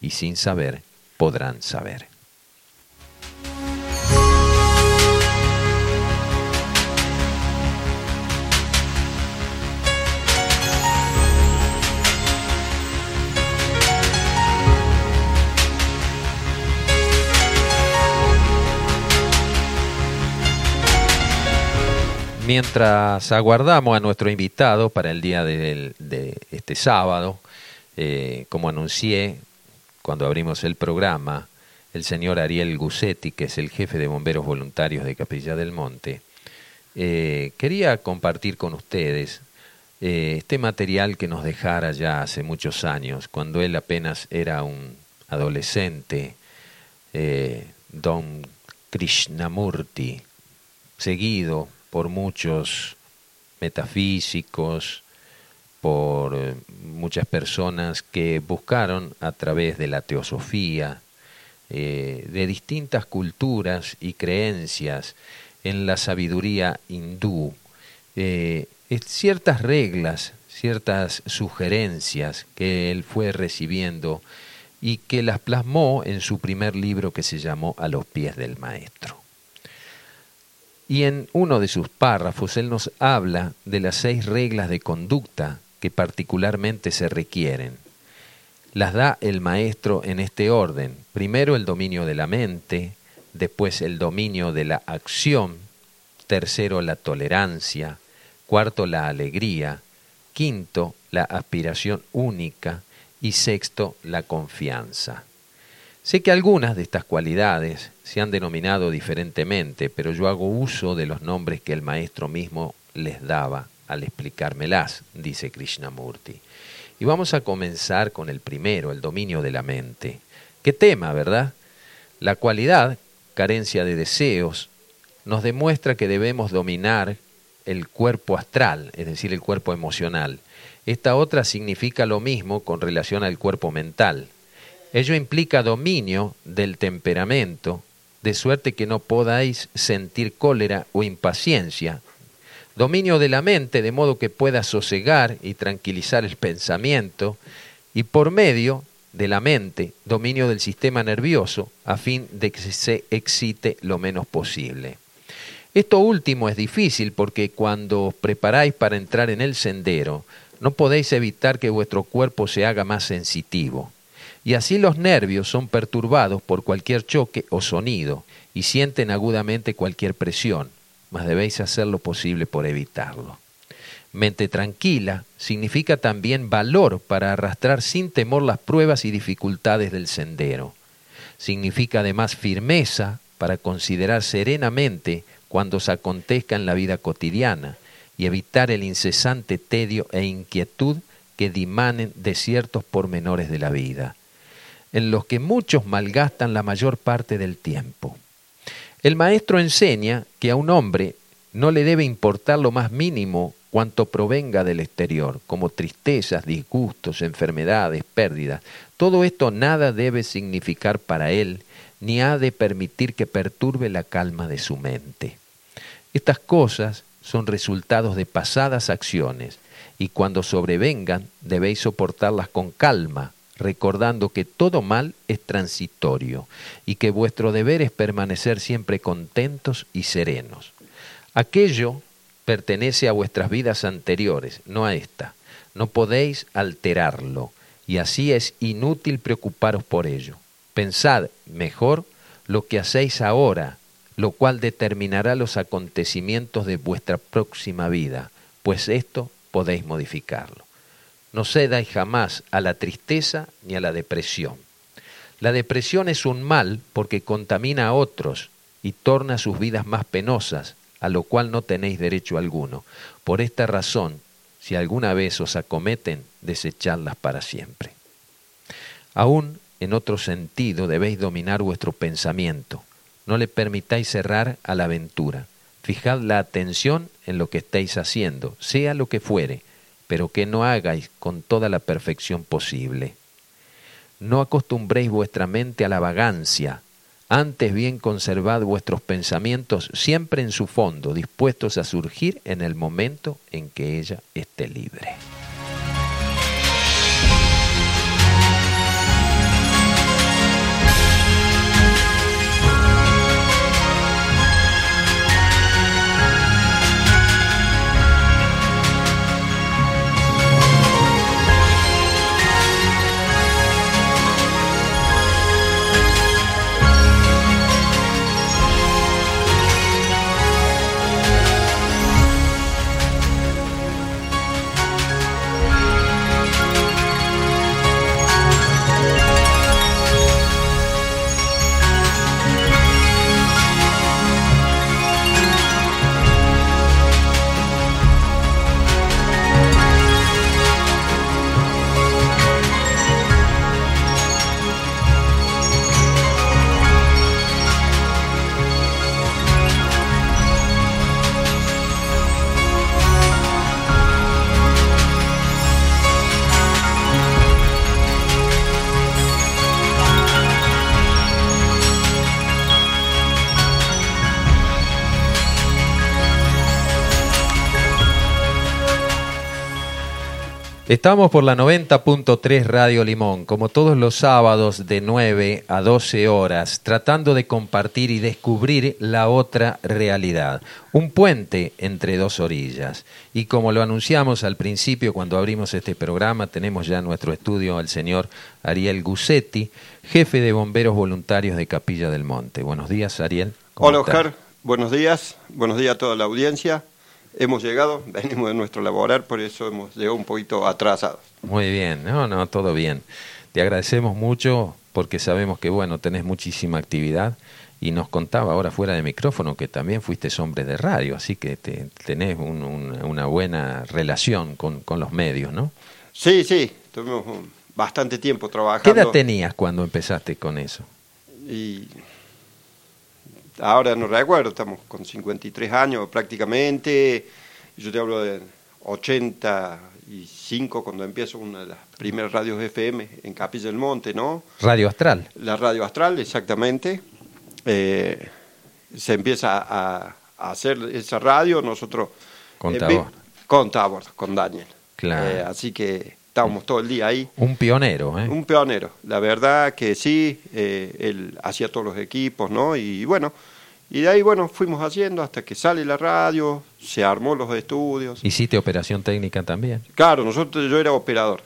y sin saber podrán saber. Mientras aguardamos a nuestro invitado para el día de, este sábado, eh, como anuncié cuando abrimos el programa, el señor Ariel Gussetti, que es el jefe de bomberos voluntarios de Capilla del Monte, eh, quería compartir con ustedes eh, este material que nos dejara ya hace muchos años, cuando él apenas era un adolescente, don Krishnamurti, seguido por muchos metafísicos, por eh, muchas personas que buscaron a través de la teosofía, eh, de distintas culturas y creencias en la sabiduría hindú, eh, ciertas reglas, ciertas sugerencias que él fue recibiendo y que las plasmó en su primer libro que se llamó A los pies del maestro. Y en uno de sus párrafos él nos habla de las seis reglas de conducta que particularmente se requieren. Las da el maestro en este orden. Primero el dominio de la mente, después el dominio de la acción, tercero la tolerancia, cuarto la alegría, quinto la aspiración única y sexto la confianza. Sé que algunas de estas cualidades se han denominado diferentemente, pero yo hago uso de los nombres que el maestro mismo les daba al explicármelas, dice Krishnamurti. Y vamos a comenzar con el primero, el dominio de la mente. ¿Qué tema, verdad? La cualidad, carencia de deseos, nos demuestra que debemos dominar el cuerpo astral, es decir, el cuerpo emocional. Esta otra significa lo mismo con relación al cuerpo mental, Ello implica dominio del temperamento, de suerte que no podáis sentir cólera o impaciencia. Dominio de la mente, de modo que pueda sosegar y tranquilizar el pensamiento. Y por medio de la mente, dominio del sistema nervioso, a fin de que se excite lo menos posible. Esto último es difícil porque cuando os preparáis para entrar en el sendero, no podéis evitar que vuestro cuerpo se haga más sensitivo y así los nervios son perturbados por cualquier choque o sonido y sienten agudamente cualquier presión, mas debéis hacer lo posible por evitarlo. Mente tranquila significa también valor para arrastrar sin temor las pruebas y dificultades del sendero. Significa además firmeza para considerar serenamente cuando se acontezca en la vida cotidiana y evitar el incesante tedio e inquietud que dimanen de ciertos pormenores de la vida en los que muchos malgastan la mayor parte del tiempo. El maestro enseña que a un hombre no le debe importar lo más mínimo cuanto provenga del exterior, como tristezas, disgustos, enfermedades, pérdidas. Todo esto nada debe significar para él, ni ha de permitir que perturbe la calma de su mente. Estas cosas son resultados de pasadas acciones, y cuando sobrevengan debéis soportarlas con calma, recordando que todo mal es transitorio y que vuestro deber es permanecer siempre contentos y serenos. Aquello pertenece a vuestras vidas anteriores, no a esta. No podéis alterarlo y así es inútil preocuparos por ello. Pensad mejor lo que hacéis ahora, lo cual determinará los acontecimientos de vuestra próxima vida, pues esto podéis modificarlo. No cedáis jamás a la tristeza ni a la depresión. La depresión es un mal porque contamina a otros y torna sus vidas más penosas, a lo cual no tenéis derecho alguno. Por esta razón, si alguna vez os acometen, desechadlas para siempre. Aún en otro sentido debéis dominar vuestro pensamiento. No le permitáis cerrar a la aventura. Fijad la atención en lo que estáis haciendo, sea lo que fuere, pero que no hagáis con toda la perfección posible. No acostumbréis vuestra mente a la vagancia, antes bien conservad vuestros pensamientos siempre en su fondo, dispuestos a surgir en el momento en que ella esté libre. Estamos por la 90.3 Radio Limón, como todos los sábados de 9 a 12 horas, tratando de compartir y descubrir la otra realidad, un puente entre dos orillas. Y como lo anunciamos al principio cuando abrimos este programa, tenemos ya en nuestro estudio al señor Ariel Gussetti, jefe de bomberos voluntarios de Capilla del Monte. Buenos días, Ariel. Hola, Oscar. Buenos días. Buenos días a toda la audiencia hemos llegado, venimos de nuestro laborar, por eso hemos llegado un poquito atrasados. Muy bien, no, no, todo bien. Te agradecemos mucho porque sabemos que, bueno, tenés muchísima actividad y nos contaba ahora fuera de micrófono que también fuiste hombre de radio, así que te, tenés una buena relación con, con, los medios, ¿no? Sí, sí, tuvimos bastante tiempo trabajando. ¿Qué edad tenías cuando empezaste con eso? Y ahora no recuerdo, estamos con 53 años prácticamente, yo te hablo de 85 cuando empiezo una de las primeras radios FM en Capilla del Monte, ¿no? Radio Astral. La Radio Astral, exactamente. Eh, se empieza a, hacer esa radio, nosotros... Con Tabor. con Tabor, con Daniel. Claro. Eh, así que estábamos todo el día ahí. Un pionero, ¿eh? Un pionero, la verdad que sí, eh, él hacía todos los equipos, ¿no? Y bueno, y de ahí, bueno, fuimos haciendo hasta que sale la radio, se armó los estudios. ¿Hiciste operación técnica también? Claro, nosotros, yo era operador.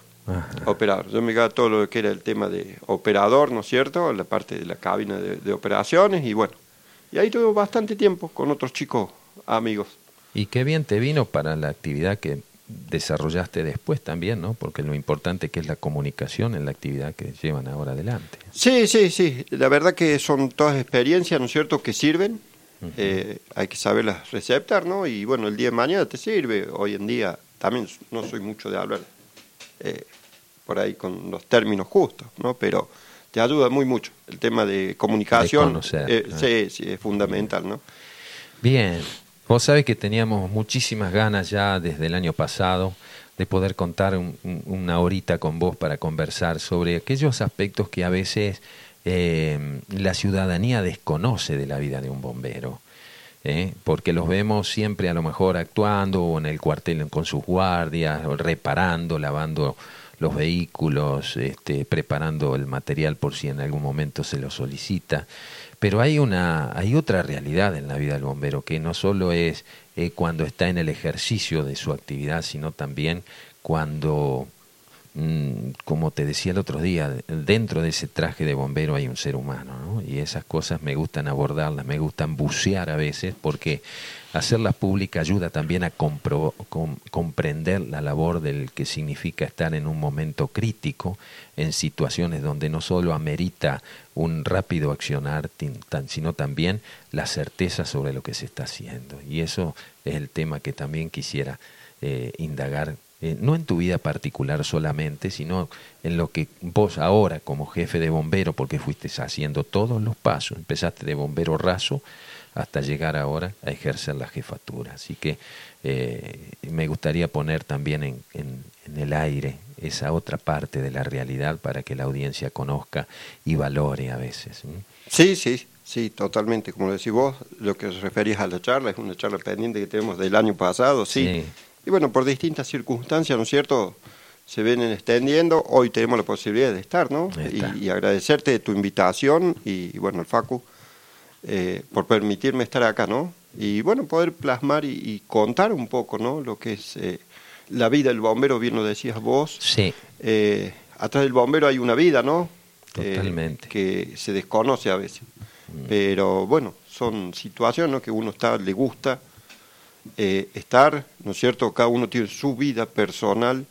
Operador. Yo me quedaba todo lo que era el tema de operador, ¿no es cierto? La parte de la cabina de, de operaciones y bueno. Y ahí tuve bastante tiempo con otros chicos amigos. Y qué bien te vino para la actividad que desarrollaste después también, ¿no? Porque lo importante que es la comunicación en la actividad que llevan ahora adelante. Sí, sí, sí. La verdad que son todas experiencias, ¿no es cierto?, que sirven. Eh, hay que saberlas receptar, ¿no? Y bueno, el día de mañana te sirve. Hoy en día también no soy mucho de hablar eh, por ahí con los términos justos, ¿no? Pero te ayuda muy mucho. El tema de comunicación eh, sí, sí, es fundamental, ¿no? Bien, Vos sabés que teníamos muchísimas ganas ya desde el año pasado de poder contar una horita con vos para conversar sobre aquellos aspectos que a veces eh, la ciudadanía desconoce de la vida de un bombero. ¿eh? porque los vemos siempre a lo mejor actuando o en el cuartel con sus guardias, o reparando, lavando los vehículos, este, preparando el material por si en algún momento se lo solicita. Pero hay, una, hay otra realidad en la vida del bombero, que no solo es eh, cuando está en el ejercicio de su actividad, sino también cuando, mm, como te decía el otro día, dentro de ese traje de bombero hay un ser humano, ¿no? Y esas cosas me gustan abordarlas, me gustan bucear a veces, porque hacerlas públicas ayuda también a comprender la labor del que significa estar en un momento crítico, en situaciones donde no solo amerita un rápido accionar, sino también la certeza sobre lo que se está haciendo. Y eso es el tema que también quisiera eh, indagar, eh, no en tu vida particular solamente, sino en lo que vos ahora como jefe de bombero, porque fuiste haciendo todos los pasos, empezaste de bombero raso, hasta llegar ahora a ejercer la jefatura. Así que eh, me gustaría poner también en, en, el aire esa otra parte de la realidad para que la audiencia conozca y valore a veces. Sí, sí, sí, totalmente. Como decís vos, lo que os referís a la charla es una charla pendiente que tenemos del año pasado, sí. Y bueno, por distintas circunstancias, ¿no es cierto? Se vienen extendiendo. Hoy tenemos la posibilidad de estar, ¿no? Y, y, agradecerte tu invitación y, bueno, el Facu eh, por permitirme estar acá, ¿no? Y bueno, poder plasmar y, contar un poco, ¿no? Lo que es eh, la vida del bombero, bien lo decías vos. Sí. Eh, atrás del bombero hay una vida, ¿no? Totalmente. que se desconoce a veces. Mm. Pero bueno, son situaciones ¿no? que uno está, le gusta estar, ¿no es cierto? Cada uno tiene su vida personal,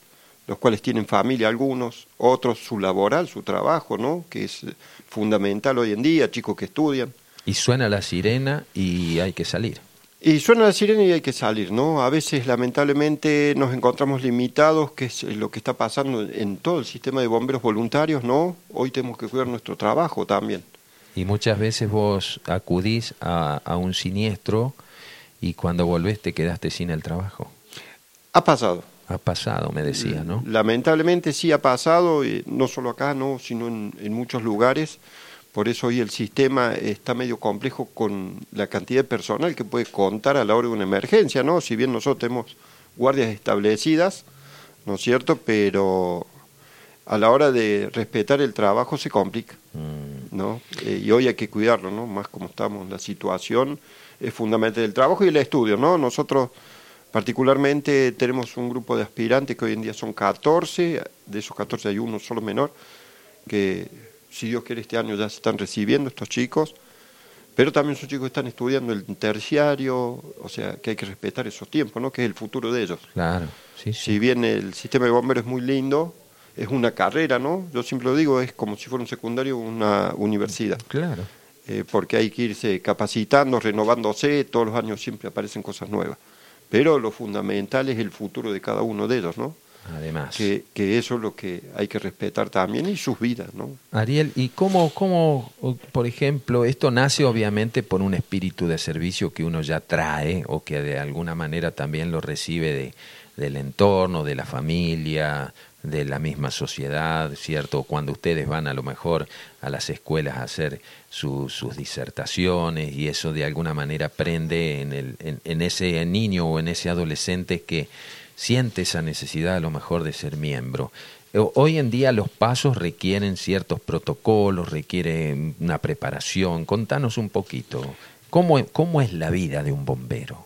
los cuales tienen familia algunos, otros su laboral, su trabajo, ¿no? Que es fundamental hoy en día, chicos que estudian. Y suena la sirena y hay que salir. Y suena la sirena y hay que salir, ¿no? A veces, lamentablemente, nos encontramos limitados, que es lo que está pasando en todo el sistema de bomberos voluntarios, ¿no? Hoy tenemos que cuidar nuestro trabajo también. Y muchas veces vos acudís a, a un siniestro y cuando volvés te quedaste sin el trabajo. Ha pasado. Ha pasado, me decía, ¿no? Lamentablemente sí ha pasado, no solo acá, no, sino en, en muchos lugares. Por eso hoy el sistema está medio complejo con la cantidad de personal que puede contar a la hora de una emergencia, ¿no? Si bien nosotros tenemos guardias establecidas, ¿no es cierto? Pero a la hora de respetar el trabajo se complica, mm. ¿no? Eh, y hoy hay que cuidarlo, ¿no? Más como estamos, la situación es fundamental el trabajo y el estudio, ¿no? Nosotros particularmente tenemos un grupo de aspirantes que hoy en día son 14, de esos 14 hay uno solo menor, que si Dios quiere este año ya se están recibiendo estos chicos, pero también son chicos que están estudiando el terciario, o sea que hay que respetar esos tiempos, ¿no? Que es el futuro de ellos. Claro, sí, Si bien el sistema de bomberos es muy lindo, es una carrera, ¿no? Yo siempre lo digo, es como si fuera un secundario o una universidad. Claro. Eh, porque hay que irse capacitando, renovándose, todos los años siempre aparecen cosas nuevas. Pero lo fundamental es el futuro de cada uno de ellos, ¿no? Además. Que, que eso es lo que hay que respetar también y sus vidas, ¿no? Ariel, ¿y cómo, cómo, por ejemplo, esto nace obviamente por un espíritu de servicio que uno ya trae o que de alguna manera también lo recibe de, del entorno, de la familia, de la misma sociedad, ¿cierto? Cuando ustedes van a lo mejor a las escuelas a hacer sus disertaciones y eso de alguna manera prende en, el, en, ese niño o en ese adolescente que siente esa necesidad a lo mejor de ser miembro. Hoy en día los pasos requieren ciertos protocolos, requieren una preparación. Contanos un poquito, ¿cómo, cómo es la vida de un bombero?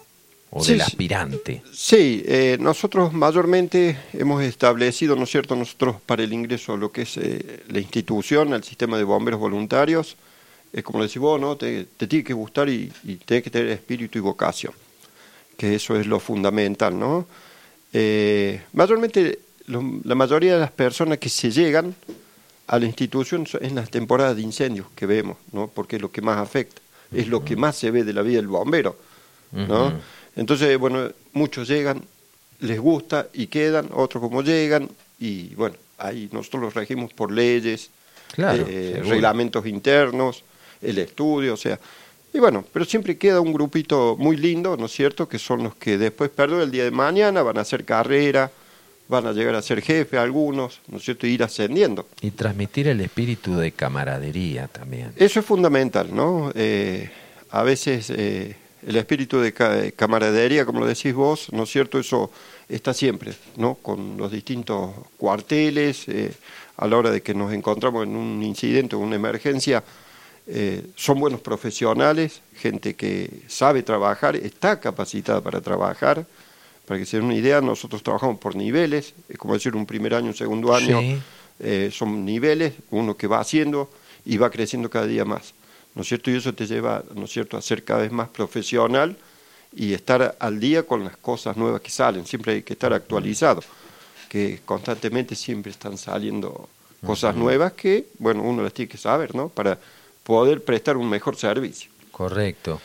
o del aspirante. Sí, eh, nosotros mayormente hemos establecido, ¿no es cierto?, nosotros para el ingreso a lo que es eh, la institución, al sistema de bomberos voluntarios, es como decís vos, ¿no? Te, tiene que gustar y, y que tener espíritu y vocación, que eso es lo fundamental, ¿no? Eh, mayormente, la mayoría de las personas que se llegan a la institución es en las temporadas de incendios que vemos, ¿no? Porque es lo que más afecta, es lo que más se ve de la vida del bombero, ¿no? Entonces, bueno, muchos llegan, les gusta y quedan, otros como llegan, y bueno, ahí nosotros los regimos por leyes, eh, reglamentos internos, el estudio, o sea, y bueno, pero siempre queda un grupito muy lindo, ¿no es cierto?, que son los que después, perdón, el día de mañana van a hacer carrera, van a llegar a ser jefe algunos, ¿no es cierto?, y ir ascendiendo. Y transmitir el espíritu de camaradería también. Eso es fundamental, ¿no? Eh, a veces eh, el espíritu de camaradería, como lo decís vos, ¿no es cierto? Eso está siempre, ¿no? Con los distintos cuarteles, eh, a la hora de que nos encontramos en un incidente o una emergencia, eh, son buenos profesionales, gente que sabe trabajar, está capacitada para trabajar. Para que se den una idea, nosotros trabajamos por niveles, es como decir un primer año, un segundo año, eh, son niveles, uno que va haciendo y va creciendo cada día más. ¿no es cierto? Y eso te lleva, ¿no es cierto?, a ser cada vez más profesional y estar al día con las cosas nuevas que salen. Siempre hay que estar actualizado, que constantemente siempre están saliendo cosas nuevas que, bueno, uno las tiene que saber, ¿no?, para poder prestar un mejor servicio. Correcto.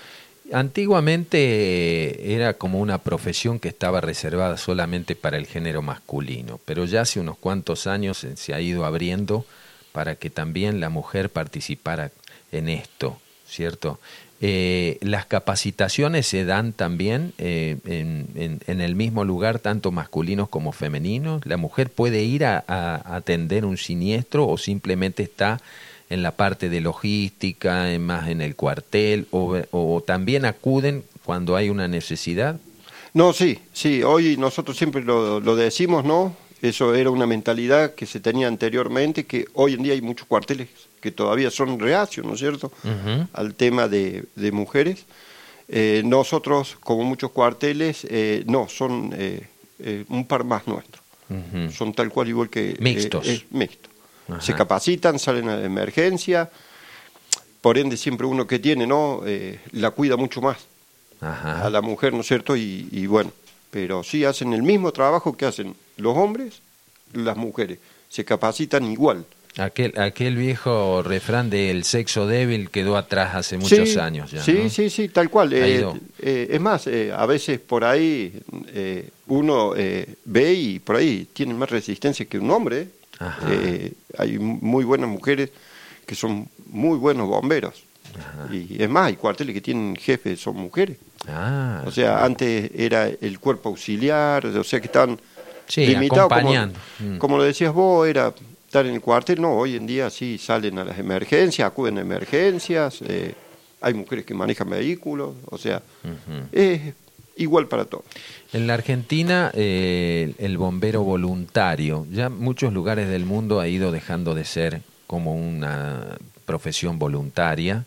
Antiguamente era como una profesión que estaba reservada solamente para el género masculino, pero ya hace unos cuantos años se ha ido abriendo para que también la mujer participara en esto, ¿cierto? Eh, las capacitaciones se dan también eh, en, el mismo lugar, tanto masculinos como femeninos. La mujer puede ir a, atender un siniestro o simplemente está en la parte de logística, más en el cuartel, o, o también acuden cuando hay una necesidad. No, sí, sí, hoy nosotros siempre lo, lo, decimos, ¿no? Eso era una mentalidad que se tenía anteriormente, que hoy en día hay muchos cuarteles que todavía son reacios, ¿no es cierto?, al tema de, mujeres. Eh, nosotros, como muchos cuarteles, eh, no, son eh, un par más nuestro. Son tal cual igual que... Mixtos. Se capacitan, salen a la emergencia, por ende siempre uno que tiene, ¿no?, la cuida mucho más a la mujer, ¿no es cierto?, y, y bueno, pero sí hacen el mismo trabajo que hacen los hombres, las mujeres, se capacitan igual. Aquel, aquel viejo refrán del sexo débil quedó atrás hace muchos años. Ya, sí, sí, sí, tal cual. Eh, eh, es más, eh, a veces por ahí uno ve y por ahí tienen más resistencia que un hombre. Hay muy buenas mujeres que son muy buenos bomberos. Y es más, hay cuarteles que tienen jefes, son mujeres. Ah, o sea, antes era el cuerpo auxiliar, o sea que estaban limitados. Como, mm. como lo decías vos, era estar en el cuartel, no, hoy en día sí salen a las emergencias, acuden a emergencias, eh, hay mujeres que manejan vehículos, o sea, es igual para todos. En la Argentina, eh, el bombero voluntario, ya muchos lugares del mundo ha ido dejando de ser como una profesión voluntaria.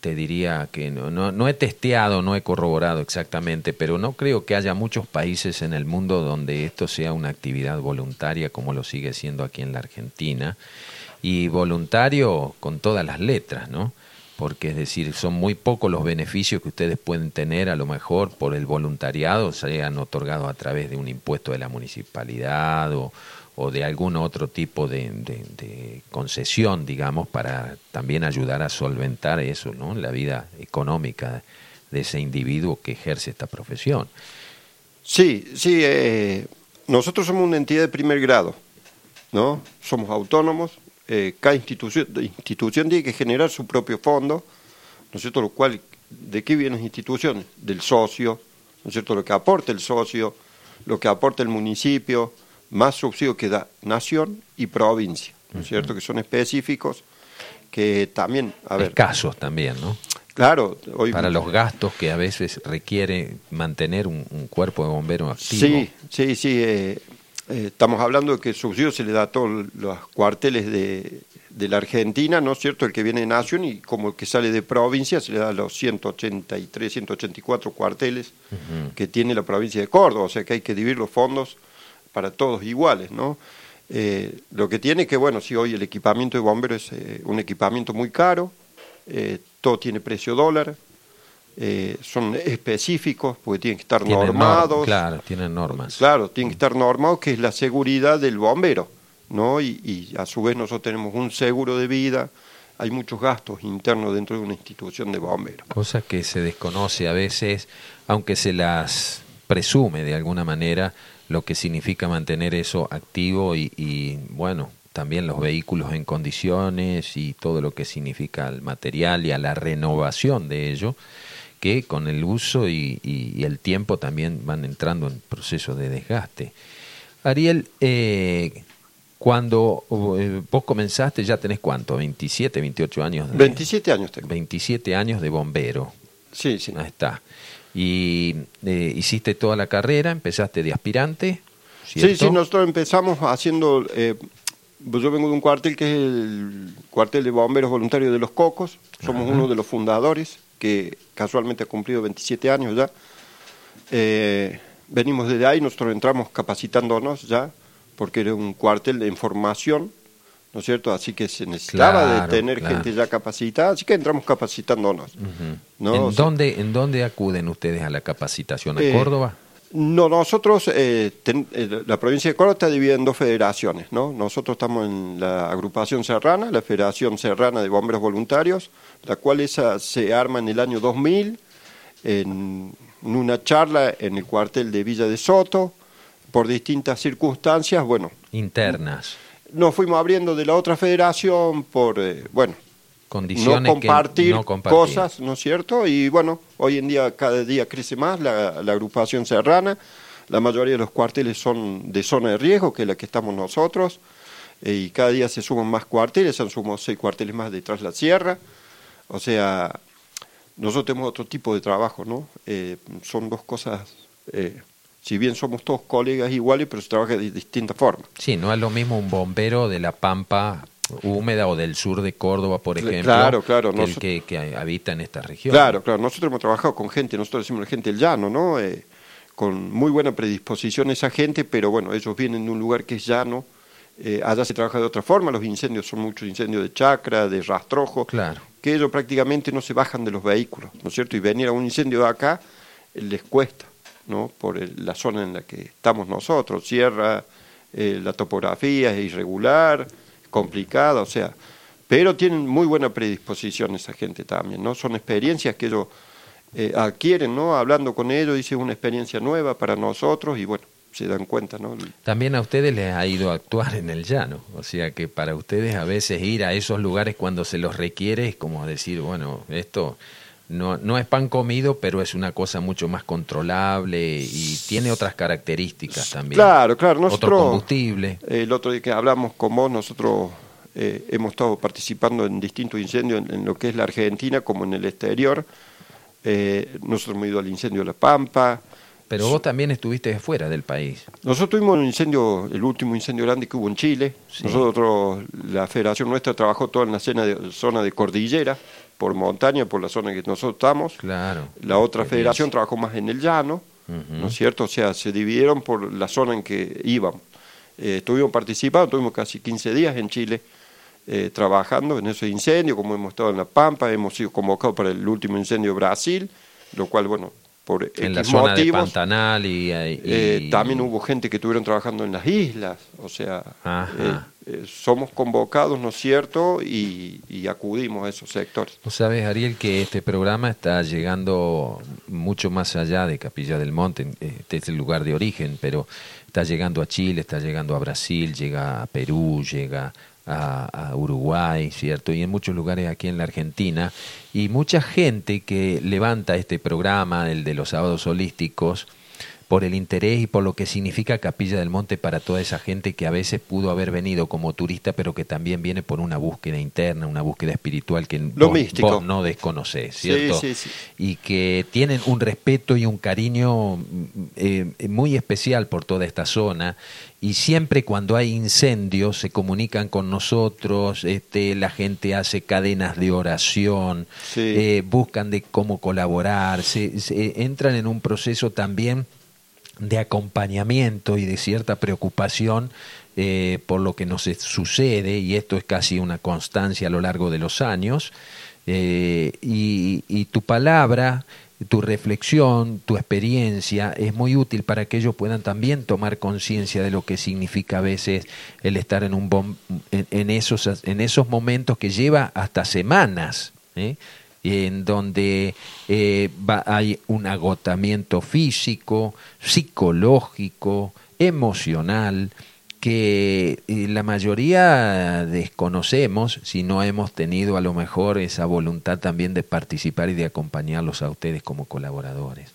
Te diría que no, no, no he testeado, no he corroborado exactamente, pero no creo que haya muchos países en el mundo donde esto sea una actividad voluntaria como lo sigue siendo aquí en la Argentina. Y voluntario con todas las letras, ¿no? Porque es decir, son muy pocos los beneficios que ustedes pueden tener a lo mejor por el voluntariado, se hayan otorgado a través de un impuesto de la municipalidad o, de algún otro tipo de, concesión, digamos, para también ayudar a solventar eso, ¿no? La vida económica de ese individuo que ejerce esta profesión. Sí, sí, eh, nosotros somos una entidad de primer grado, ¿no? Somos autónomos, eh, cada institución, institución tiene que generar su propio fondo, ¿no es cierto? Lo cual, ¿de qué vienen las instituciones? Del socio, ¿no es cierto? Lo que aporta el socio, lo que aporta el municipio, más subsidio que da nación y provincia, ¿no es cierto? Que son específicos, que también, a ver... Escasos también, ¿no? Claro. Hoy, Para los gastos que a veces requiere mantener un, cuerpo de bomberos activo. Sí, sí, sí. Eh, eh, estamos hablando de que el subsidio se le da a todos los cuarteles de, la Argentina, ¿no es cierto? El que viene de Nación y como el que sale de provincia se le da a los 183, 184 cuarteles que tiene la provincia de Córdoba, o sea que hay que dividir los fondos para todos iguales, ¿no? Eh, lo que tiene que, bueno, si hoy el equipamiento de bomberos es eh, un equipamiento muy caro, todo tiene precio dólar, eh, son específicos porque tienen que estar normados. claro, tienen normas. Claro, tienen que estar normados, que es la seguridad del bombero, ¿no? Y, a su vez nosotros tenemos un seguro de vida, hay muchos gastos internos dentro de una institución de bomberos. Cosa que se desconoce a veces, aunque se las presume de alguna manera, lo que significa mantener eso activo y, y bueno, también los vehículos en condiciones y todo lo que significa el material y a la renovación de ello que con el uso y, el tiempo también van entrando en procesos de desgaste. Ariel, eh, cuando eh, vos comenzaste, ya tenés cuánto, 27, 28 años. De, 27 años tengo. 27 años de bombero. Sí, sí. Ahí está. Y eh, hiciste toda la carrera, empezaste de aspirante. Sí, sí, nosotros empezamos haciendo... yo vengo de un cuartel que es el cuartel de bomberos voluntarios de los Cocos, somos uno de los fundadores que casualmente ha cumplido 27 años ya. Eh, venimos desde ahí, nosotros entramos capacitándonos ya, porque era un cuartel de información, ¿no es cierto? Así que se necesitaba de tener gente ya capacitada, así que entramos capacitándonos. ¿En, dónde, ¿En dónde acuden ustedes a la capacitación? ¿A eh, Córdoba? No, nosotros, eh, la provincia de Córdoba está dividida en dos federaciones, ¿no? Nosotros estamos en la agrupación serrana, la Federación Serrana de Bomberos Voluntarios, la cual esa se arma en el año 2000, en una charla en el cuartel de Villa de Soto, por distintas circunstancias, bueno. Internas. Nos fuimos abriendo de la otra federación por, eh, bueno, Condiciones no compartir, cosas, ¿no es cierto? Y bueno, hoy en día cada día crece más la, agrupación serrana, la mayoría de los cuarteles son de zona de riesgo, que es la que estamos nosotros, eh, y cada día se suman más cuarteles, se han sumado seis cuarteles más detrás de la sierra, o sea, nosotros tenemos otro tipo de trabajo, ¿no? Eh, son dos cosas, eh, si bien somos todos colegas iguales, pero se trabaja de distinta forma. Sí, no es lo mismo un bombero de La Pampa húmeda o del sur de Córdoba, por ejemplo, claro, claro, que el que, que, habita en esta región. Claro, claro. Nosotros hemos trabajado con gente, nosotros decimos la gente del llano, ¿no? Eh, con muy buena predisposición esa gente, pero bueno, ellos vienen de un lugar que es llano, eh, allá se trabaja de otra forma, los incendios son muchos incendios de chacra, de rastrojo, claro. que ellos prácticamente no se bajan de los vehículos, ¿no es cierto? Y venir a un incendio de acá eh, les cuesta, ¿no? Por la zona en la que estamos nosotros, sierra, la topografía es irregular, complicada, o sea, pero tienen muy buena predisposición esa gente también, ¿no? Son experiencias que ellos eh, adquieren, ¿no? Hablando con ellos, dice una experiencia nueva para nosotros y bueno, se dan cuenta, ¿no? También a ustedes les ha ido a actuar en el llano, o sea que para ustedes a veces ir a esos lugares cuando se los requiere es como decir, bueno, esto no, no es pan comido, pero es una cosa mucho más controlable y tiene otras características también. Claro, claro. Nosotros, Otro combustible. el otro día que hablamos con vos, nosotros eh, hemos estado participando en distintos incendios en, lo que es la Argentina como en el exterior. Eh, nosotros hemos ido al incendio de La Pampa, Pero vos también estuviste fuera del país. Nosotros tuvimos un incendio, el último incendio grande que hubo en Chile. Nosotros, la federación nuestra trabajó toda en la zona de, zona de cordillera, por montaña, por la zona que nosotros estamos. Claro. La otra federación trabajó más en el llano, ¿no es cierto? O sea, se dividieron por la zona en que íbamos. Eh, estuvimos participando, tuvimos casi 15 días en Chile eh, trabajando en ese incendio, como hemos estado en La Pampa, hemos sido convocados para el último incendio de Brasil, lo cual, bueno, por en la zona de Pantanal y, eh, también hubo gente que estuvieron trabajando en las islas, o sea, eh, somos convocados, ¿no es cierto? Y, acudimos a esos sectores. ¿No sabes, Ariel, que este programa está llegando mucho más allá de Capilla del Monte, este es el lugar de origen, pero está llegando a Chile, está llegando a Brasil, llega a Perú, llega a, Uruguay, ¿cierto? Y en muchos lugares aquí en la Argentina. Y mucha gente que levanta este programa, el de los sábados holísticos, por el interés y por lo que significa Capilla del Monte para toda esa gente que a veces pudo haber venido como turista, pero que también viene por una búsqueda interna, una búsqueda espiritual que vos, no desconoces, ¿cierto? Y que tienen un respeto y un cariño eh, muy especial por toda esta zona. Y siempre cuando hay incendios se comunican con nosotros, este, la gente hace cadenas de oración, eh, buscan de cómo colaborar, se, entran en un proceso también de acompañamiento y de cierta preocupación eh, por lo que nos sucede, y esto es casi una constancia a lo largo de los años, eh, y, tu palabra, tu reflexión, tu experiencia es muy útil para que ellos puedan también tomar conciencia de lo que significa a veces el estar en, un en, esos, en esos momentos que lleva hasta semanas. ¿eh? En donde eh, hay un agotamiento físico, psicológico, emocional, que eh, la mayoría desconocemos si no hemos tenido a lo mejor esa voluntad también de participar y de acompañarlos a ustedes como colaboradores.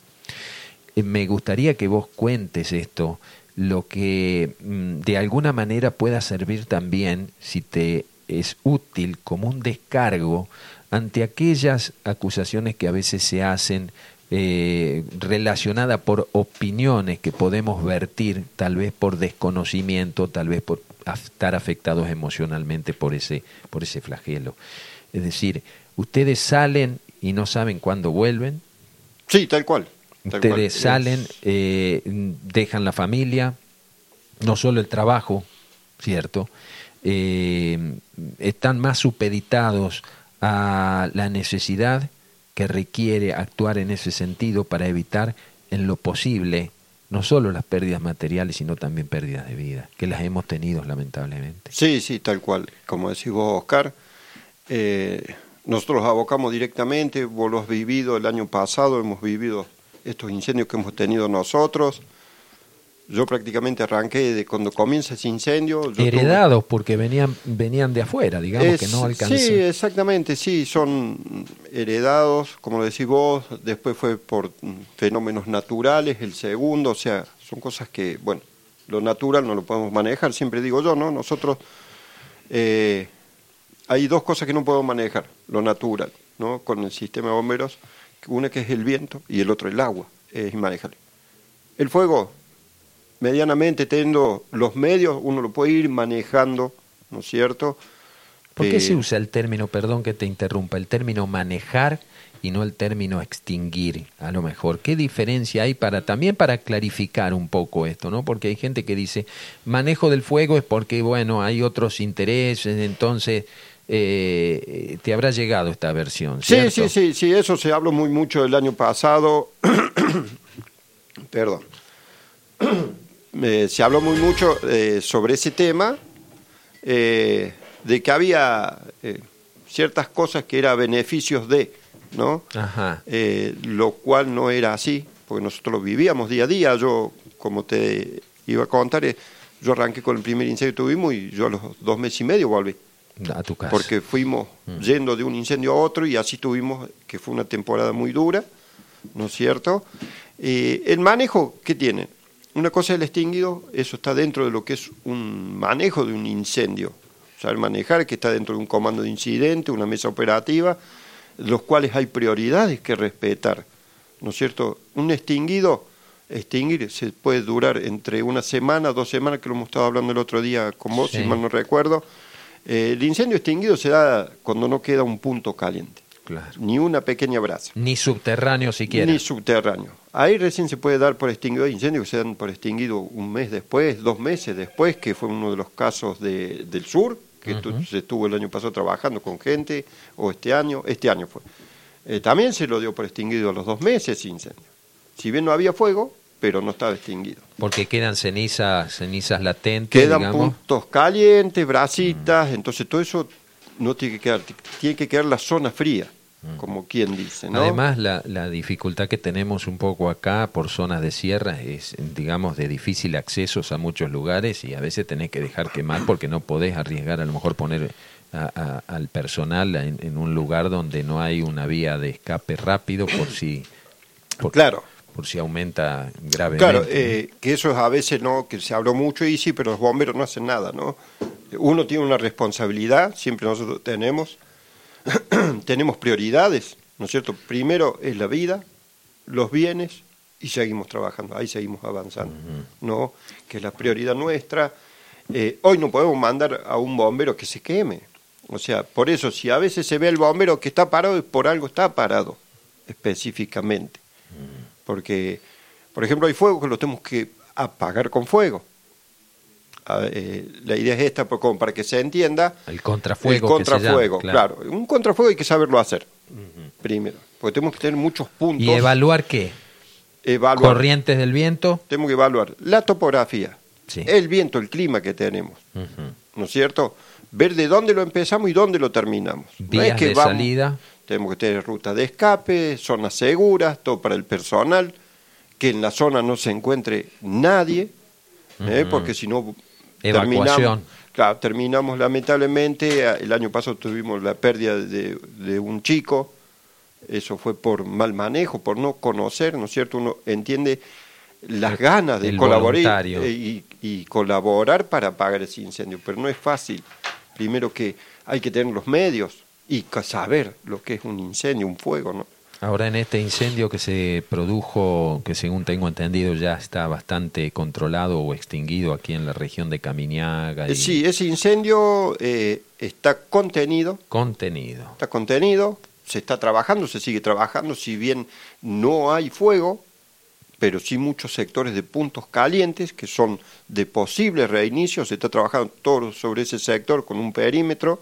Eh, me gustaría que vos cuentes esto, lo que mm, de alguna manera pueda servir también, si te es útil, como un descargo ante aquellas acusaciones que a veces se hacen eh, relacionadas por opiniones que podemos vertir, tal vez por desconocimiento, tal vez por estar afectados emocionalmente por ese, por ese flagelo. Es decir, ustedes salen y no saben cuándo vuelven. Sí, tal cual. ustedes salen, eh, dejan la familia, no solo el trabajo, ¿cierto? Eh, están más supeditados a la necesidad que requiere actuar en ese sentido para evitar en lo posible no solo las pérdidas materiales, sino también pérdidas de vida, que las hemos tenido lamentablemente. Sí, sí, tal cual. Como decís vos, Oscar, eh, nosotros abocamos directamente, vos lo has vivido el año pasado, hemos vivido estos incendios que hemos tenido nosotros, yo prácticamente arranqué de cuando comienza ese incendio. Heredados porque venían, venían de afuera, digamos que no alcanzó. Sí, exactamente, sí, son heredados, como lo decís vos, después fue por fenómenos naturales, el segundo, o sea, son cosas que, bueno, lo natural no lo podemos manejar, siempre digo yo, ¿no? Nosotros, eh, hay dos cosas que no podemos manejar, lo natural, ¿no? Con el sistema de bomberos, una que es el viento y el otro el agua, es inmanejable. El fuego medianamente teniendo los medios, uno lo puede ir manejando, ¿no es cierto? ¿Por qué se eh, usa el término, perdón que te interrumpa, el término manejar y no el término extinguir, a lo mejor? ¿Qué diferencia hay para también para clarificar un poco esto, ¿no? Porque hay gente que dice, manejo del fuego es porque, bueno, hay otros intereses, entonces eh, te habrá llegado esta versión, ¿cierto? Sí, sí, sí, sí, eso se habló muy mucho el año pasado. Perdón. Se habló muy mucho eh, sobre ese tema, eh, de que había eh, ciertas cosas que eran beneficios de, ¿no? lo cual no era así, porque nosotros vivíamos día a día. Yo, como te iba a contar, yo arranqué con el primer incendio que tuvimos y yo a los dos meses y medio volví. A tu casa. Porque fuimos mm. yendo de un incendio a otro y así tuvimos, que fue una temporada muy dura, ¿no es cierto? el manejo, ¿qué tiene? Una cosa es el extinguido, eso está dentro de lo que es un manejo de un incendio. Saber manejar, que está dentro de un comando de incidente, una mesa operativa, los cuales hay prioridades que respetar. ¿No es cierto? Un extinguido extinguir se puede durar entre una semana, dos semanas, que lo hemos estado hablando el otro día con vos, si mal no recuerdo. Eh, el incendio extinguido se da cuando no queda un punto caliente. Ni una pequeña brasa. Ni subterráneo siquiera. Ni subterráneo. Ahí recién se puede dar por extinguido incendio, que se dan por extinguido un mes después, dos meses después, que fue uno de los casos de, del sur, que se estuvo el año pasado trabajando con gente, o este año, este año fue. Eh, también se lo dio por extinguido a los dos meses incendio. Si bien no había fuego, pero no estaba extinguido. Porque quedan cenizas, cenizas latentes. Quedan puntos calientes, brasitas, entonces todo eso no tiene que quedar, tiene que quedar la zona fría. Como quien dice. ¿no? Además, la, la, dificultad que tenemos un poco acá por zonas de sierra es, digamos, de difícil acceso a muchos lugares y a veces tenés que dejar quemar porque no podés arriesgar a lo mejor poner al personal en, un lugar donde no hay una vía de escape rápido por si... claro por si aumenta gravemente. Claro, eh, que eso es a veces no, que se habló mucho y sí, pero los bomberos no hacen nada, ¿no? Uno tiene una responsabilidad, siempre nosotros tenemos, tenemos prioridades, ¿no es cierto? Primero es la vida, los bienes y seguimos trabajando, ahí seguimos avanzando, ¿no? Que es la prioridad nuestra. Eh, hoy no podemos mandar a un bombero que se queme. O sea, por eso, si a veces se ve el bombero que está parado, por algo está parado, específicamente. Porque, por ejemplo, hay fuego que lo tenemos que apagar con fuego. Eh, la idea es esta, pues, como para que se entienda. El contrafuego. El contrafuego, claro. Un contrafuego hay que saberlo hacer, primero. Porque tenemos que tener muchos puntos. ¿Y evaluar qué? Evaluar. Corrientes del viento. Tenemos que evaluar la topografía, el viento, el clima que tenemos. ¿No es cierto? Ver de dónde lo empezamos y dónde lo terminamos. Vías que de salida. Tenemos que tener rutas de escape, zonas seguras, todo para el personal, que en la zona no se encuentre nadie, ¿eh? porque si no terminamos, claro, terminamos lamentablemente, el año pasado tuvimos la pérdida de, un chico, eso fue por mal manejo, por no conocer, ¿no es cierto? Uno entiende las ganas de colaborar y, y, colaborar para apagar ese incendio, pero no es fácil. Primero que hay que tener los medios, y saber lo que es un incendio, un fuego, ¿no? Ahora en este incendio que se produjo, que según tengo entendido ya está bastante controlado o extinguido aquí en la región de Camiñaga. Eh, sí, ese incendio eh, está contenido. Contenido. Está contenido, se está trabajando, se sigue trabajando, si bien no hay fuego, pero sí muchos sectores de puntos calientes que son de posible reinicio, se está trabajando todo sobre ese sector con un perímetro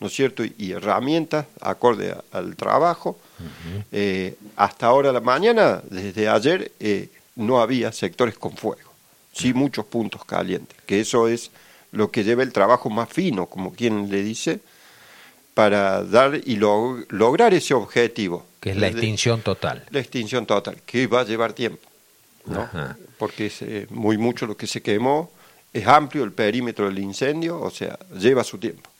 ¿no es cierto? Y, herramientas acorde al trabajo. Eh, hasta ahora la mañana, desde ayer, eh, no había sectores con fuego, sí muchos puntos calientes, que eso es lo que lleva el trabajo más fino, como quien le dice, para dar y lograr ese objetivo. Que es la extinción total. La extinción total, que va a llevar tiempo, ¿no? porque es eh, muy mucho lo que se quemó, es amplio el perímetro del incendio, o sea, lleva su tiempo.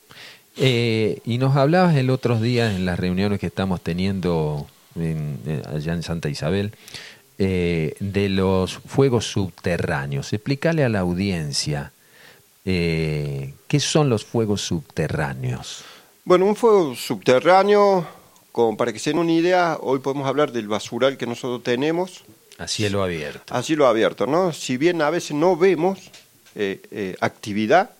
Eh, y nos hablabas el otro día en las reuniones que estamos teniendo allá en Santa Isabel eh, de los fuegos subterráneos. Explícale a la audiencia eh, qué son los fuegos subterráneos. Bueno, un fuego subterráneo, como para que se den una idea, hoy podemos hablar del basural que nosotros tenemos. A cielo abierto. A cielo abierto, ¿no? Si bien a veces no vemos actividad,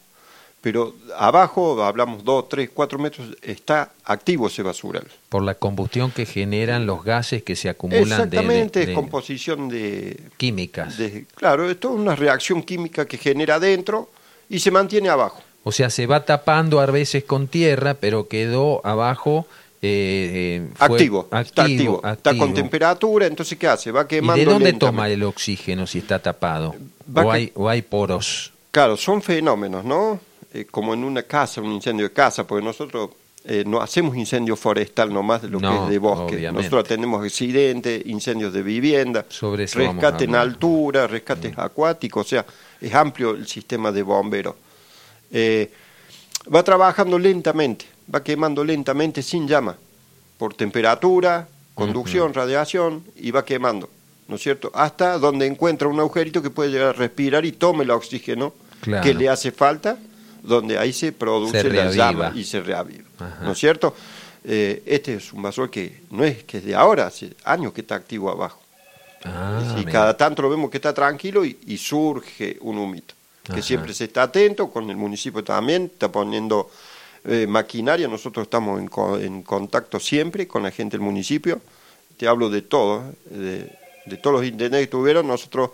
pero abajo, hablamos 2, 3, 4 metros, está activo ese basural. Por la combustión que generan los gases que se acumulan. Exactamente, de, composición de... Químicas. claro, esto es una reacción química que genera adentro y se mantiene abajo. O sea, se va tapando a veces con tierra, pero quedó abajo... Eh, eh activo, está activo, está con temperatura, entonces ¿qué hace? Va quemando. ¿Y de dónde toma el oxígeno si está tapado? O hay, ¿O hay poros? Claro, son fenómenos, ¿no? Eh, como en una casa, un incendio de casa, porque nosotros eh, no hacemos incendio forestal nomás de lo que es de bosque. Nosotros tenemos accidentes, incendios de vivienda, rescate en altura, rescates acuáticos, o sea, es amplio el sistema de bomberos. Eh, va trabajando lentamente, va quemando lentamente sin llama, por temperatura, conducción, radiación, y va quemando, ¿no es cierto? Hasta donde encuentra un agujerito que puede llegar a respirar y tome el oxígeno que le hace falta donde ahí se produce la llama y se reaviva. ¿No es cierto? Eh, este es un vasor que no es que es de ahora, hace años que está activo abajo. Ah, y cada tanto lo vemos que está tranquilo y, surge un humito. Que siempre se está atento, con el municipio también, está poniendo eh, maquinaria, nosotros estamos en, contacto siempre con la gente del municipio, te hablo de todo, de, de todos los intendentes que tuvieron, nosotros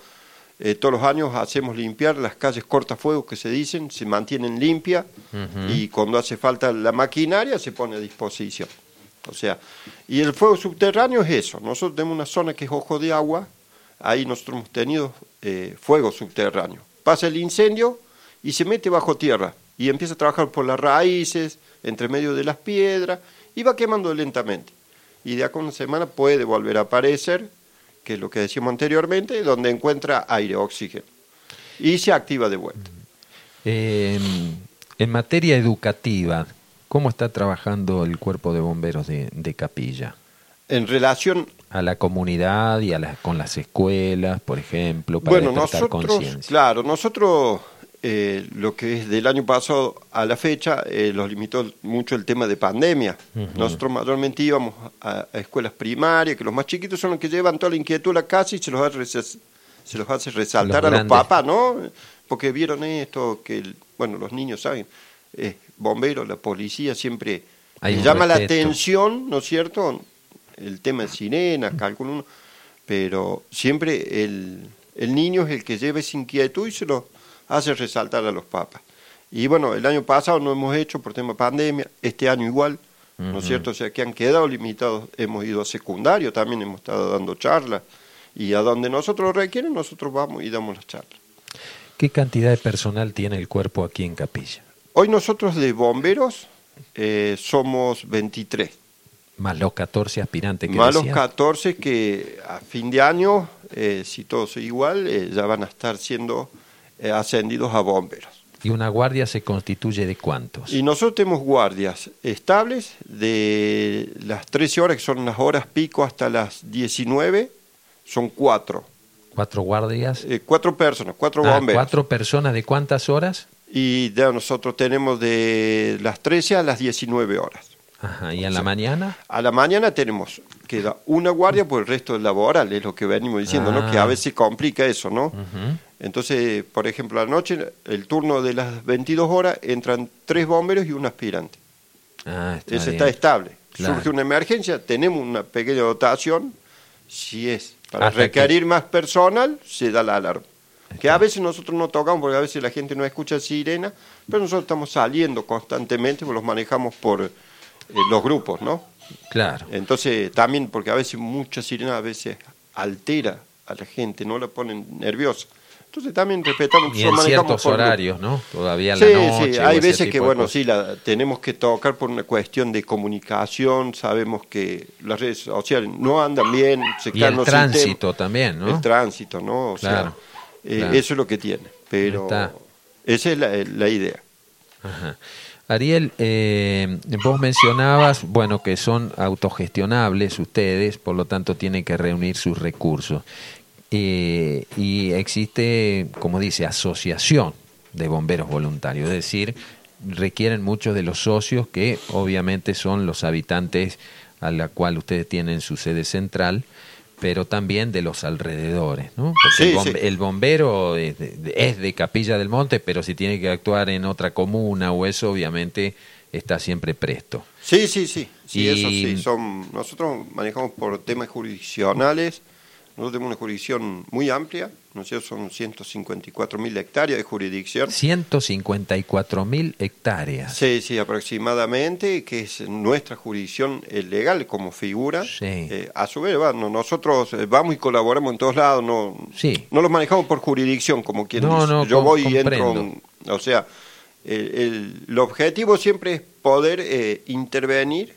eh, todos los años hacemos limpiar las calles cortafuegos que se dicen, se mantienen limpias y cuando hace falta la maquinaria se pone a disposición. O sea, y el fuego subterráneo es eso. Nosotros tenemos una zona que es ojo de agua, ahí nosotros hemos tenido eh, fuego subterráneo. Pasa el incendio y se mete bajo tierra y empieza a trabajar por las raíces, entre medio de las piedras y va quemando lentamente. Y de acá a una semana puede volver a aparecer que es lo que decíamos anteriormente, donde encuentra aire, oxígeno, y se activa de vuelta. en materia educativa, ¿cómo está trabajando el cuerpo de bomberos de, Capilla? En relación a la comunidad y a la, con las escuelas, por ejemplo, para bueno, nosotros, claro, nosotros eh, lo que es del año pasado a la fecha, eh, los limitó mucho el tema de pandemia. Nosotros mayormente íbamos a, escuelas primarias, que los más chiquitos son los que llevan toda la inquietud a la casa y se los hace, se los hace resaltar a los papás, ¿no? Porque vieron esto, que, bueno, los niños saben, eh, bomberos, la policía siempre llama la atención, ¿no es cierto? El tema de sirena, cálculo pero siempre el, el niño es el que lleva esa inquietud y se lo hace resaltar a los papas. Y bueno, el año pasado no hemos hecho por tema de pandemia, este año igual, ¿no es cierto? O sea, que han quedado limitados, hemos ido a secundario, también hemos estado dando charlas, y a donde nosotros lo requieren, nosotros vamos y damos las charlas. ¿Qué cantidad de personal tiene el cuerpo aquí en Capilla? Hoy nosotros de bomberos eh, somos 23. Más los 14 aspirantes que Más los 14 que a fin de año, eh, si todo es igual, eh, ya van a estar siendo eh, ascendidos a bomberos. ¿Y una guardia se constituye de cuántos? Y nosotros tenemos guardias estables de las 13 horas, que son las horas pico, hasta las 19, son cuatro. ¿Cuatro guardias? Eh, cuatro personas, cuatro ah, bomberos. ¿Cuatro personas de cuántas horas? Y nosotros tenemos de las 13 a las 19 horas. Ajá, ¿y a la mañana? A la mañana tenemos, queda una guardia por el resto del laboral, es lo que venimos diciendo, ¿no? Que a ah. veces complica eso, ¿no? Entonces, por ejemplo, anoche, el turno de las 22 horas, entran tres bomberos y un aspirante. Ah, está Eso está estable. Surge una emergencia, tenemos una pequeña dotación, si es para requerir más personal, se da la alarma. Que a veces nosotros no tocamos porque a veces la gente no escucha sirena, pero nosotros estamos saliendo constantemente, porque los manejamos por eh, los grupos, ¿no? Claro. Entonces, también porque a veces mucha sirena a veces altera a la gente, no la ponen nerviosa. Entonces también respetamos. Y en ciertos horarios, ¿no? Todavía la noche. Sí, hay veces que, bueno, sí, la tenemos que tocar por una cuestión de comunicación. Sabemos que las redes sociales no andan bien. Se y el tránsito también, ¿no? El tránsito, ¿no? O sea, eh, eso es lo que tiene. Pero esa es la, idea. Ajá. Ariel, eh, vos mencionabas, bueno, que son autogestionables ustedes, por lo tanto tienen que reunir sus recursos. Eh, y existe, como dice, asociación de bomberos voluntarios, es decir, requieren muchos de los socios que obviamente son los habitantes a la cual ustedes tienen su sede central, pero también de los alrededores, ¿no? Porque el, bombero es de, Capilla del Monte, pero si tiene que actuar en otra comuna o eso, obviamente está siempre presto. Sí, sí, sí, sí, eso sí. Son, nosotros manejamos por temas jurisdiccionales nosotros tenemos una jurisdicción muy amplia, ¿no sé, son 154 mil hectáreas de jurisdicción. 154 mil hectáreas. Sí, sí, aproximadamente, que es nuestra jurisdicción legal como figura. Sí. Eh, a su vez, bueno, nosotros eh, vamos y colaboramos en todos lados, no, sí. no lo manejamos por jurisdicción, como quien no, dice. No, Yo voy y entro, o sea, el, objetivo siempre es poder eh, intervenir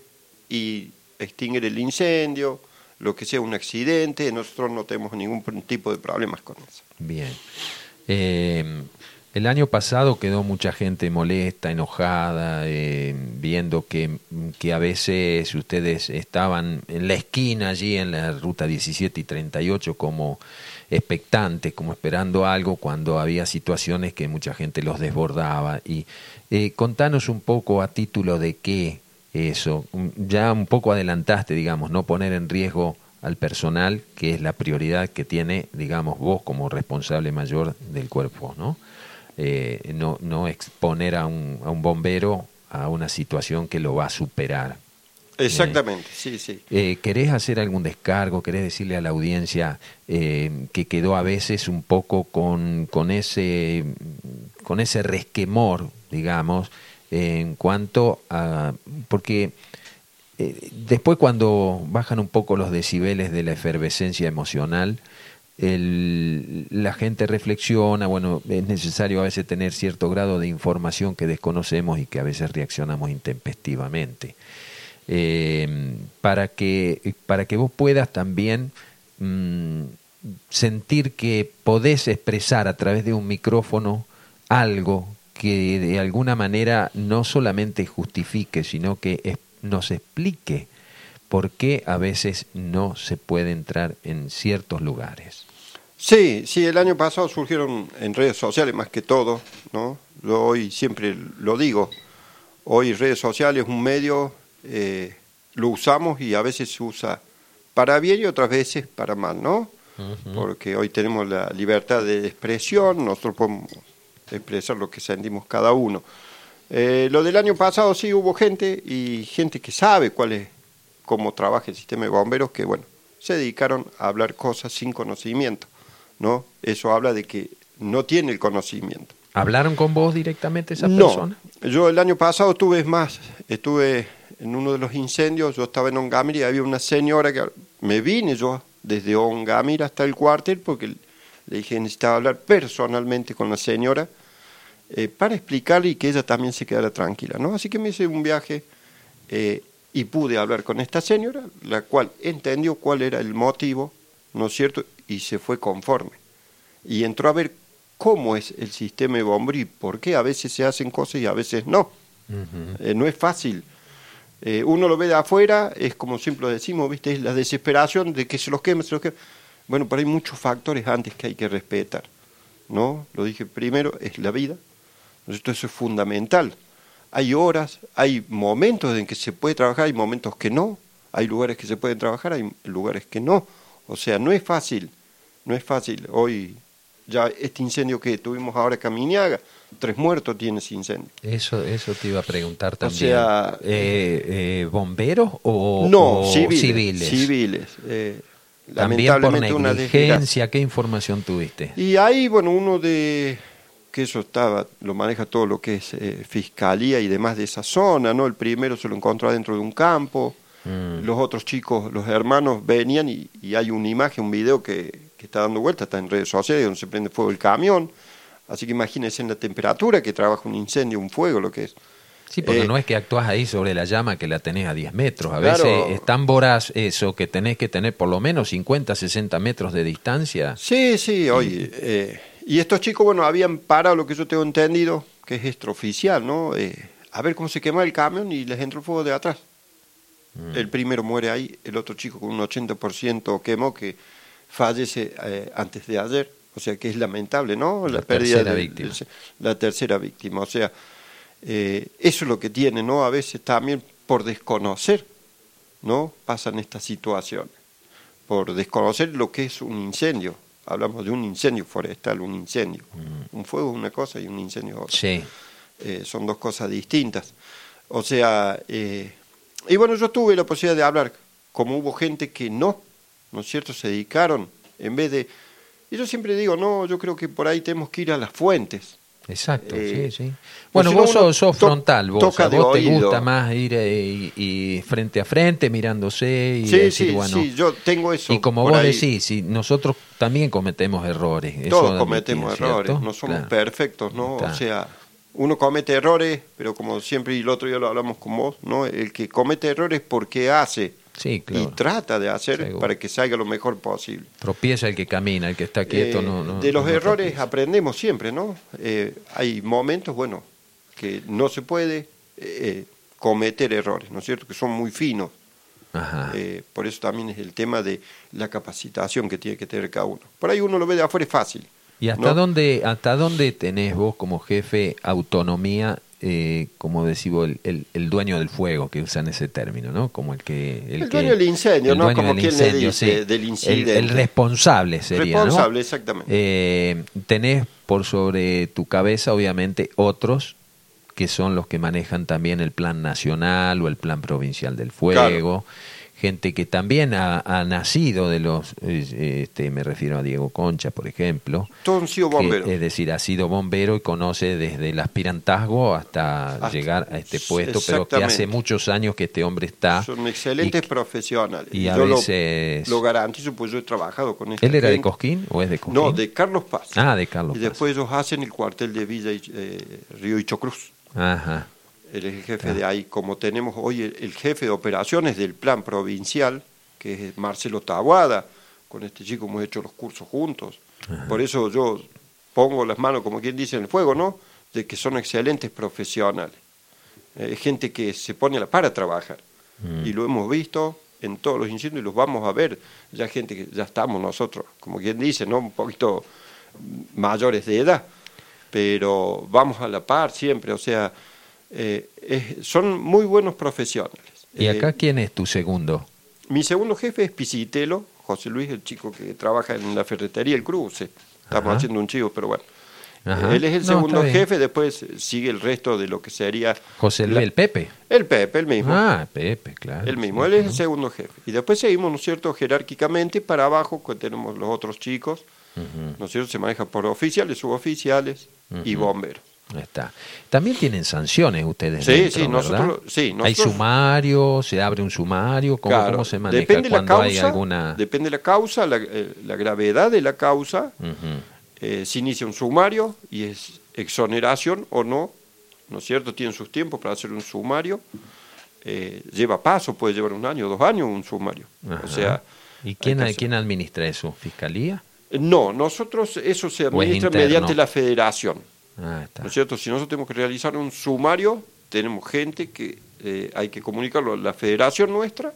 y extinguir el incendio, lo que sea un accidente, nosotros no tenemos ningún tipo de problemas con eso. Bien. Eh, el año pasado quedó mucha gente molesta, enojada, eh, viendo que, que, a veces ustedes estaban en la esquina allí en la ruta 17 y 38 como expectantes, como esperando algo cuando había situaciones que mucha gente los desbordaba. Y eh, contanos un poco a título de qué eso. Ya un poco adelantaste, digamos, no poner en riesgo al personal, que es la prioridad que tiene, digamos, vos como responsable mayor del cuerpo, ¿no? Eh, no, no exponer a un, a un bombero a una situación que lo va a superar. Exactamente, sí, sí. Eh, ¿Querés hacer algún descargo? ¿Querés decirle a la audiencia eh, que quedó a veces un poco con, con, ese, con ese resquemor, digamos, en cuanto a... Porque eh, después cuando bajan un poco los decibeles de la efervescencia emocional, la gente reflexiona, bueno, es necesario a veces tener cierto grado de información que desconocemos y que a veces reaccionamos intempestivamente. Eh, para, que, para que vos puedas también mm, sentir que podés expresar a través de un micrófono algo que de alguna manera no solamente justifique, sino que nos explique por qué a veces no se puede entrar en ciertos lugares. Sí, sí, el año pasado surgieron en redes sociales más que todo, ¿no? hoy siempre lo digo, hoy redes sociales es un medio, eh, lo usamos y a veces se usa para bien y otras veces para mal, ¿no? Porque hoy tenemos la libertad de expresión, nosotros podemos expresar lo que sentimos cada uno. Eh, lo del año pasado sí hubo gente y gente que sabe cuál es, cómo trabaja el sistema de bomberos, que bueno, se dedicaron a hablar cosas sin conocimiento, ¿no? Eso habla de que no tiene el conocimiento. ¿Hablaron con vos directamente esas personas? No, yo el año pasado estuve más, estuve en uno de los incendios, yo estaba en Ongamir y había una señora que me vine yo desde Ongamir hasta el cuartel porque le dije necesitaba hablar personalmente con la señora eh, para explicarle y que ella también se quedara tranquila, ¿no? Así que me hice un viaje eh, y pude hablar con esta señora, la cual entendió cuál era el motivo, ¿no es cierto? Y se fue conforme. Y entró a ver cómo es el sistema de bomberos y por qué a veces se hacen cosas y a veces no. Eh, no es fácil. uno lo ve de afuera, es como siempre decimos, ¿viste? Es la desesperación de que se los queme, se los queme. Bueno, pero hay muchos factores antes que hay que respetar. ¿no? Lo dije primero, es la vida, esto eso es fundamental. Hay horas, hay momentos en que se puede trabajar, hay momentos que no, hay lugares que se pueden trabajar, hay lugares que no. O sea, no es fácil, no es fácil. Hoy, ya este incendio que tuvimos ahora en Caminiaga, tres muertos tiene ese incendio. Eso, eso te iba a preguntar también. O sea, eh, eh, ¿Bomberos o, no, civiles? Civiles. Eh, también por negligencia, ¿qué información tuviste? Y ahí, bueno, uno de que eso estaba, lo maneja todo lo que es eh, fiscalía y demás de esa zona, ¿no? El primero se lo encontró dentro de un campo, mm. los otros chicos, los hermanos venían y, hay una imagen, un video que, que, está dando vuelta, está en redes sociales, donde se prende fuego el camión, así que imagínense en la temperatura que trabaja un incendio, un fuego, lo que es. Sí, porque eh, no es que actúas ahí sobre la llama que la tenés a 10 metros. A veces es tan voraz eso que tenés que tener por lo menos 50, 60 metros de distancia. Sí, sí, oye. Eh, y estos chicos, bueno, habían parado lo que yo tengo entendido, que es extraoficial, ¿no? Eh, a ver cómo se quema el camión y les entró el fuego de atrás. Mm. El primero muere ahí, el otro chico con un 80% quemó que fallece eh, antes de ayer. O sea que es lamentable, ¿no? La, pérdida de, víctima. la tercera víctima. O sea, eh, eso es lo que tiene, ¿no? A veces también por desconocer, ¿no? Pasan estas situaciones. Por desconocer lo que es un incendio hablamos de un incendio forestal, un incendio. Mm. Un fuego es una cosa y un incendio es otra. Sí. Eh, son dos cosas distintas. O sea, eh, y bueno, yo tuve la posibilidad de hablar, como hubo gente que no, ¿no es cierto?, se dedicaron, en vez de... Y yo siempre digo, no, yo creo que por ahí tenemos que ir a las fuentes. Exacto, eh, sí, sí. Bueno, vos sos, frontal, vos, vos te gusta más ir eh, y, frente a frente, mirándose y decir, bueno. Sí, yo tengo eso. Y como vos decís, si nosotros también cometemos errores. Todos cometemos errores, no somos perfectos, ¿no? O sea, uno comete errores, pero como siempre, y el otro día lo hablamos con vos, ¿no? El que comete errores porque hace Sí, Y trata de hacer para que salga lo mejor posible. Tropieza el que camina, el que está quieto. Eh, no, de los errores aprendemos siempre, ¿no? Eh, hay momentos, bueno, que no se puede eh, cometer errores, ¿no es cierto? Que son muy finos. por eso también es el tema de la capacitación que tiene que tener cada uno. Por ahí uno lo ve de afuera es fácil. ¿Y hasta, dónde, hasta dónde tenés vos como jefe autonomía eh, como decimos, el, el, dueño del fuego, que usan ese término, ¿no? Como el que... El, dueño del incendio, ¿no? Como quien le dice, del incidente. El, responsable sería, Responsable, exactamente. Eh, tenés por sobre tu cabeza, obviamente, otros que son los que manejan también el plan nacional o el plan provincial del fuego gente que también ha, nacido de los, este, me refiero a Diego Concha, por ejemplo. Todo sido bombero. es decir, ha sido bombero y conoce desde el aspirantazgo hasta, llegar a este puesto, pero que hace muchos años que este hombre está. Son excelentes profesionales. Y a veces... Lo, garantizo, pues yo he trabajado con esta ¿Él era de Cosquín o es de Cosquín? No, de Carlos Paz. Ah, de Carlos Y después ellos hacen el cuartel de Villa y, eh, Río Ichocruz. Ajá él el jefe de ahí, como tenemos hoy el, jefe de operaciones del plan provincial, que es Marcelo Taguada, con este chico hemos hecho los cursos juntos. Por eso yo pongo las manos, como quien dice, en el fuego, ¿no? De que son excelentes profesionales. Es gente que se pone a la para trabajar. Mm. Y lo hemos visto en todos los incendios y los vamos a ver. Ya gente que ya estamos nosotros, como quien dice, ¿no? Un poquito mayores de edad. Pero vamos a la par siempre, o sea, eh, son muy buenos profesionales. ¿Y acá eh, quién es tu segundo? Mi segundo jefe es Pisitelo, José Luis, el chico que trabaja en la ferretería El Cruce. Estamos haciendo un chivo, pero bueno. Él es el segundo jefe, después sigue el resto de lo que sería... José Luis, el Pepe. El Pepe, el mismo. Ah, Pepe, claro. El mismo, él es el segundo jefe. Y después seguimos, ¿no es cierto?, jerárquicamente para abajo, que tenemos los otros chicos, ¿no es cierto?, se maneja por oficiales, suboficiales y bomberos. Está. También tienen sanciones ustedes. Sí, sí, nosotros, sí, Hay sumario, se abre un sumario, ¿cómo, se maneja depende cuando la causa, hay alguna. Depende de la causa, la, eh, gravedad de la causa. Eh, se inicia un sumario y es exoneración o no, ¿no es cierto? Tienen sus tiempos para hacer un sumario. Eh, lleva paso, puede llevar un año, dos años un sumario. O sea. ¿Y quién, quién administra eso? ¿Fiscalía? No, nosotros eso se administra mediante la federación. Ah, ¿No es cierto? Si nosotros tenemos que realizar un sumario, tenemos gente que eh, hay que comunicarlo a la federación nuestra,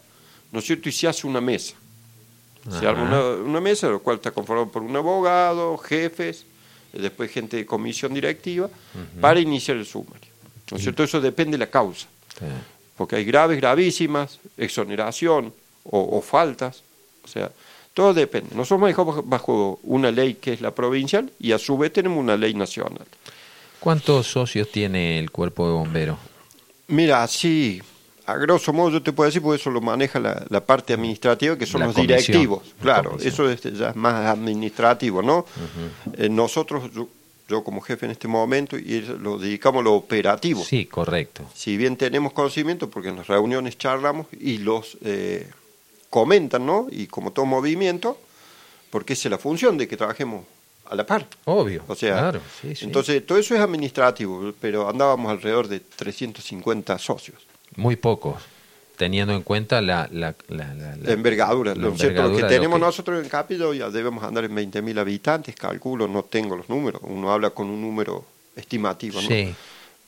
¿no es cierto? Y se hace una mesa. Se arma una, mesa, la cual está conformada por un abogado, jefes, después gente de comisión directiva, para iniciar el sumario. ¿No es cierto? Eso depende de la causa. Porque hay graves, gravísimas, exoneración o, o faltas. O sea, todo depende. Nosotros manejamos bajo una ley que es la provincial y a su vez tenemos una ley nacional. ¿Cuántos socios tiene el cuerpo de bomberos? Mira, sí, a grosso modo yo te puedo decir, porque eso lo maneja la, parte administrativa, que son los directivos. Claro, eso es, ya es más administrativo, ¿no? Eh, nosotros, yo, como jefe en este momento, y lo dedicamos a lo operativo. Sí, correcto. Si bien tenemos conocimiento, porque en las reuniones charlamos y los eh, comentan, ¿no? Y como todo movimiento, porque esa es la función de que trabajemos a la par. Obvio. O sea, entonces todo eso es administrativo, pero andábamos alrededor de 350 socios. Muy pocos, teniendo en cuenta la, la, envergadura. lo que tenemos nosotros en Capito ya debemos andar en 20.000 habitantes, calculo, no tengo los números, uno habla con un número estimativo, ¿no? Sí.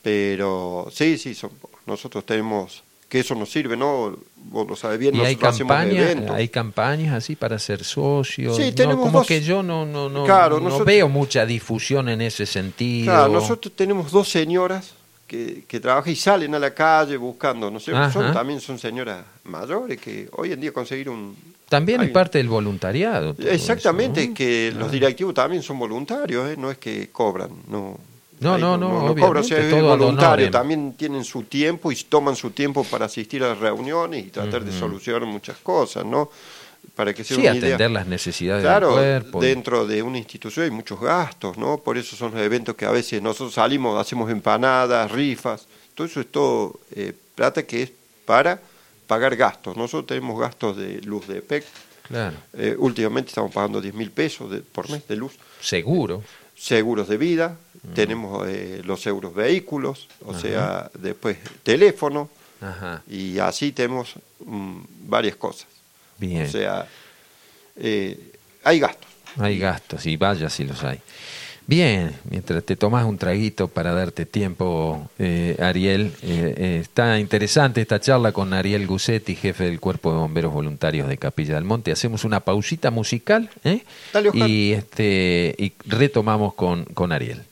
Pero sí, sí, son, nosotros tenemos que eso nos sirve, ¿no? Vos lo sabes bien, ¿Y hay campañas, hay campañas así para ser socios. Sí, tenemos como que yo no, no, no, no veo mucha difusión en ese sentido. Claro, nosotros tenemos dos señoras que, que trabajan y salen a la calle buscando, no sé, son, también son señoras mayores que hoy en día conseguir un... También es parte del voluntariado. Exactamente, que los directivos también son voluntarios, ¿eh? no es que cobran, no no, no, no, no, cobran, es voluntario, también tienen su tiempo y toman su tiempo para asistir a las reuniones y tratar de solucionar muchas cosas, ¿no? Para que sea sí, atender las necesidades del cuerpo. dentro de una institución hay muchos gastos, ¿no? Por eso son los eventos que a veces nosotros salimos, hacemos empanadas, rifas, todo eso es todo eh, plata que es para pagar gastos. Nosotros tenemos gastos de luz de EPEC. Claro. Eh, últimamente estamos pagando 10 mil pesos por mes de luz. Seguro seguros de vida, mm. tenemos eh, los seguros vehículos, o sea, después teléfono, y así tenemos mm, varias cosas. Bien. O sea, eh, hay gastos. Hay gastos, y vaya si los hay. Bien, mientras te tomas un traguito para darte tiempo, eh, Ariel, eh, eh, está interesante esta charla con Ariel Gussetti, jefe del Cuerpo de Bomberos Voluntarios de Capilla del Monte. Hacemos una pausita musical y, este, y retomamos con, con Ariel.